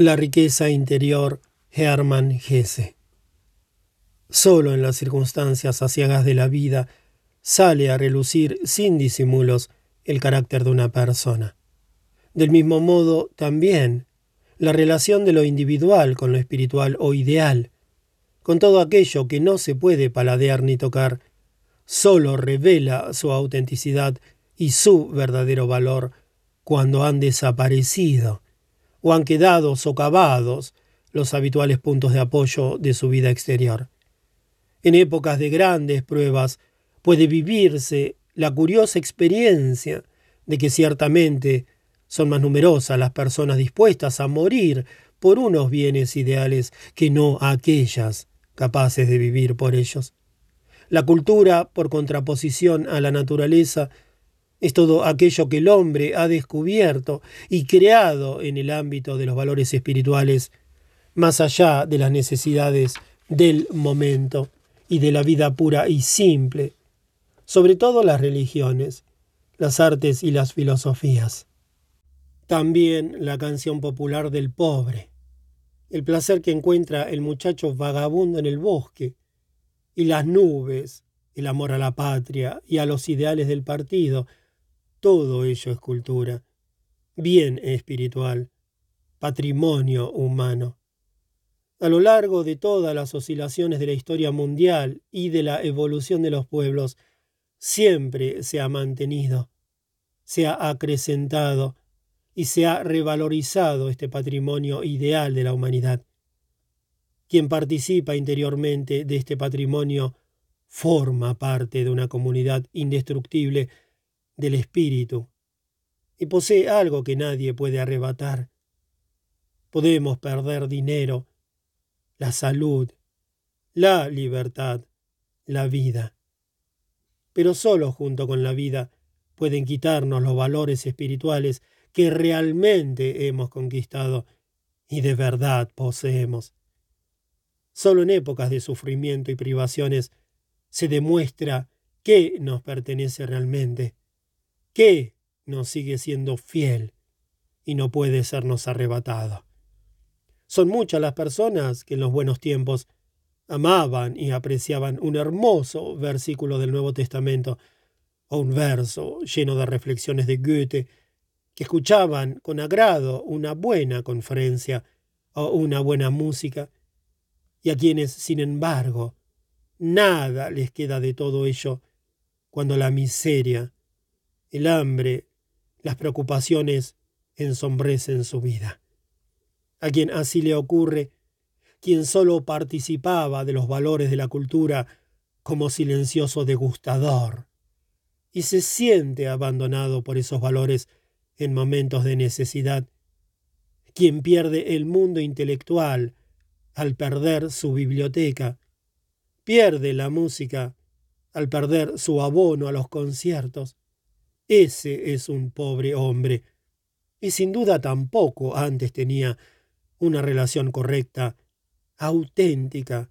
La riqueza interior Hermann Hesse. Solo en las circunstancias aciagas de la vida sale a relucir sin disimulos el carácter de una persona. Del mismo modo, también, la relación de lo individual con lo espiritual o ideal, con todo aquello que no se puede paladear ni tocar, solo revela su autenticidad y su verdadero valor cuando han desaparecido o han quedado socavados los habituales puntos de apoyo de su vida exterior. En épocas de grandes pruebas puede vivirse la curiosa experiencia de que ciertamente son más numerosas las personas dispuestas a morir por unos bienes ideales que no aquellas capaces de vivir por ellos. La cultura, por contraposición a la naturaleza, es todo aquello que el hombre ha descubierto y creado en el ámbito de los valores espirituales, más allá de las necesidades del momento y de la vida pura y simple, sobre todo las religiones, las artes y las filosofías. También la canción popular del pobre, el placer que encuentra el muchacho vagabundo en el bosque, y las nubes, el amor a la patria y a los ideales del partido, todo ello es cultura, bien espiritual, patrimonio humano. A lo largo de todas las oscilaciones de la historia mundial y de la evolución de los pueblos, siempre se ha mantenido, se ha acrecentado y se ha revalorizado este patrimonio ideal de la humanidad. Quien participa interiormente de este patrimonio forma parte de una comunidad indestructible del espíritu y posee algo que nadie puede arrebatar. Podemos perder dinero, la salud, la libertad, la vida. Pero solo junto con la vida pueden quitarnos los valores espirituales que realmente hemos conquistado y de verdad poseemos. Solo en épocas de sufrimiento y privaciones se demuestra qué nos pertenece realmente qué nos sigue siendo fiel y no puede sernos arrebatado. Son muchas las personas que en los buenos tiempos amaban y apreciaban un hermoso versículo del Nuevo Testamento o un verso lleno de reflexiones de Goethe, que escuchaban con agrado una buena conferencia o una buena música, y a quienes, sin embargo, nada les queda de todo ello cuando la miseria el hambre, las preocupaciones ensombrecen su vida. A quien así le ocurre, quien solo participaba de los valores de la cultura como silencioso degustador, y se siente abandonado por esos valores en momentos de necesidad, quien pierde el mundo intelectual al perder su biblioteca, pierde la música al perder su abono a los conciertos, ese es un pobre hombre. Y sin duda tampoco antes tenía una relación correcta, auténtica,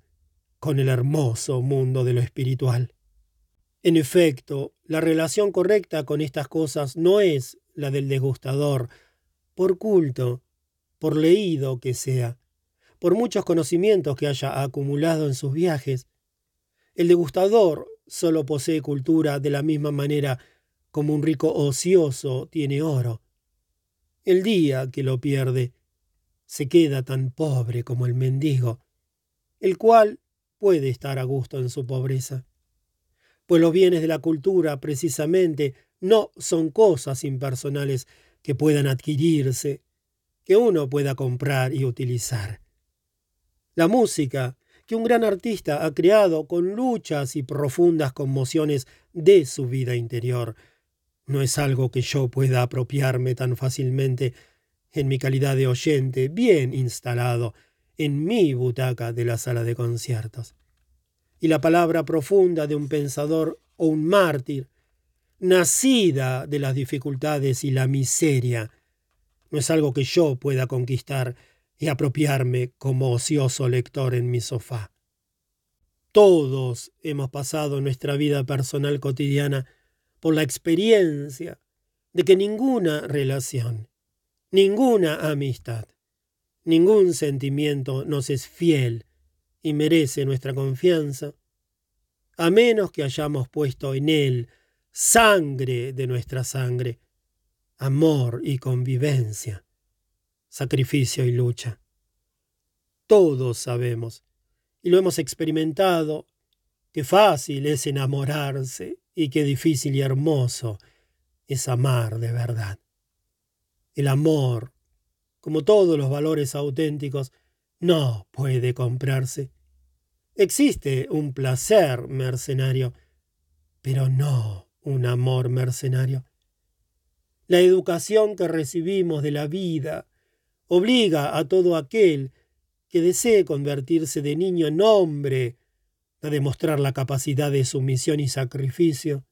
con el hermoso mundo de lo espiritual. En efecto, la relación correcta con estas cosas no es la del degustador, por culto, por leído que sea, por muchos conocimientos que haya acumulado en sus viajes. El degustador solo posee cultura de la misma manera como un rico ocioso tiene oro. El día que lo pierde, se queda tan pobre como el mendigo, el cual puede estar a gusto en su pobreza. Pues los bienes de la cultura, precisamente, no son cosas impersonales que puedan adquirirse, que uno pueda comprar y utilizar. La música, que un gran artista ha creado con luchas y profundas conmociones de su vida interior, no es algo que yo pueda apropiarme tan fácilmente en mi calidad de oyente bien instalado en mi butaca de la sala de conciertos. Y la palabra profunda de un pensador o un mártir, nacida de las dificultades y la miseria, no es algo que yo pueda conquistar y apropiarme como ocioso lector en mi sofá. Todos hemos pasado nuestra vida personal cotidiana por la experiencia de que ninguna relación, ninguna amistad, Ningún sentimiento nos es fiel y merece nuestra confianza, a menos que hayamos puesto en él sangre de nuestra sangre, amor y convivencia, sacrificio y lucha. Todos sabemos, y lo hemos experimentado, que fácil es enamorarse y qué difícil y hermoso es amar de verdad. El amor, como todos los valores auténticos, no puede comprarse. Existe un placer mercenario, pero no un amor mercenario. La educación que recibimos de la vida obliga a todo aquel que desee convertirse de niño en hombre a demostrar la capacidad de sumisión y sacrificio,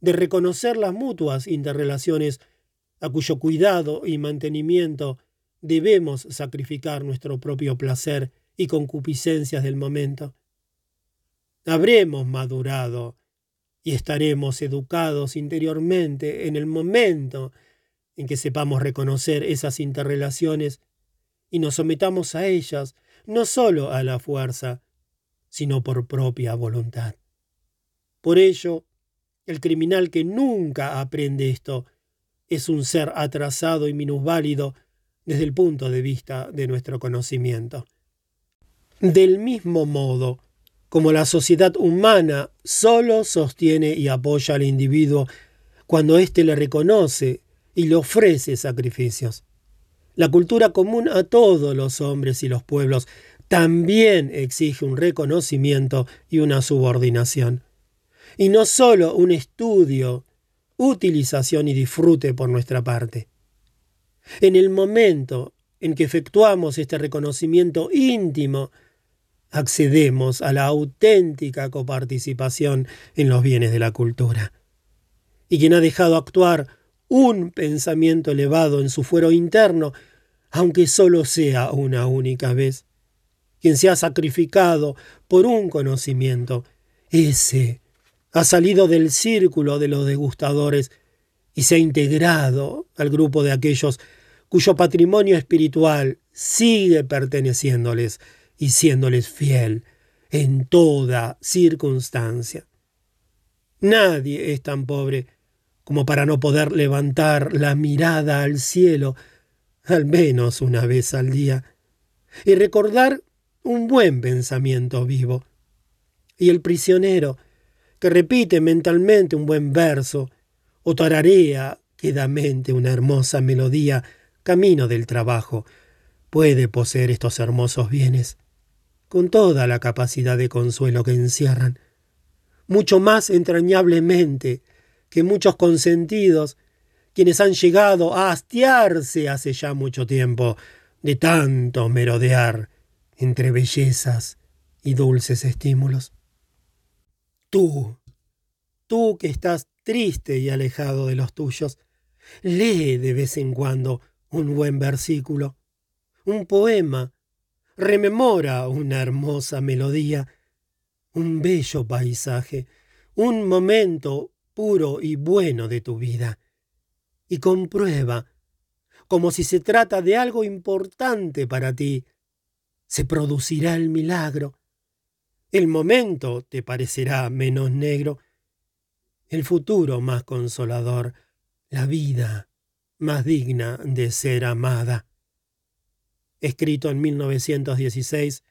de reconocer las mutuas interrelaciones a cuyo cuidado y mantenimiento debemos sacrificar nuestro propio placer y concupiscencias del momento. Habremos madurado y estaremos educados interiormente en el momento en que sepamos reconocer esas interrelaciones y nos sometamos a ellas no sólo a la fuerza, sino por propia voluntad. Por ello, el criminal que nunca aprende esto es un ser atrasado y minusválido desde el punto de vista de nuestro conocimiento. Del mismo modo, como la sociedad humana solo sostiene y apoya al individuo cuando éste le reconoce y le ofrece sacrificios. La cultura común a todos los hombres y los pueblos también exige un reconocimiento y una subordinación. Y no solo un estudio, utilización y disfrute por nuestra parte. En el momento en que efectuamos este reconocimiento íntimo, accedemos a la auténtica coparticipación en los bienes de la cultura. Y quien ha dejado actuar un pensamiento elevado en su fuero interno, aunque solo sea una única vez, quien se ha sacrificado por un conocimiento, ese ha salido del círculo de los degustadores y se ha integrado al grupo de aquellos cuyo patrimonio espiritual sigue perteneciéndoles y siéndoles fiel en toda circunstancia. Nadie es tan pobre como para no poder levantar la mirada al cielo al menos una vez al día y recordar un buen pensamiento vivo. Y el prisionero que repite mentalmente un buen verso o tararea quedamente una hermosa melodía camino del trabajo, puede poseer estos hermosos bienes con toda la capacidad de consuelo que encierran, mucho más entrañablemente que muchos consentidos, quienes han llegado a hastiarse hace ya mucho tiempo de tanto merodear entre bellezas y dulces estímulos. Tú, tú que estás triste y alejado de los tuyos, lee de vez en cuando un buen versículo, un poema, rememora una hermosa melodía, un bello paisaje, un momento puro y bueno de tu vida, y comprueba, como si se trata de algo importante para ti, se producirá el milagro. El momento te parecerá menos negro, el futuro más consolador, la vida más digna de ser amada escrito en 1916,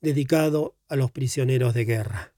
dedicado a los prisioneros de guerra.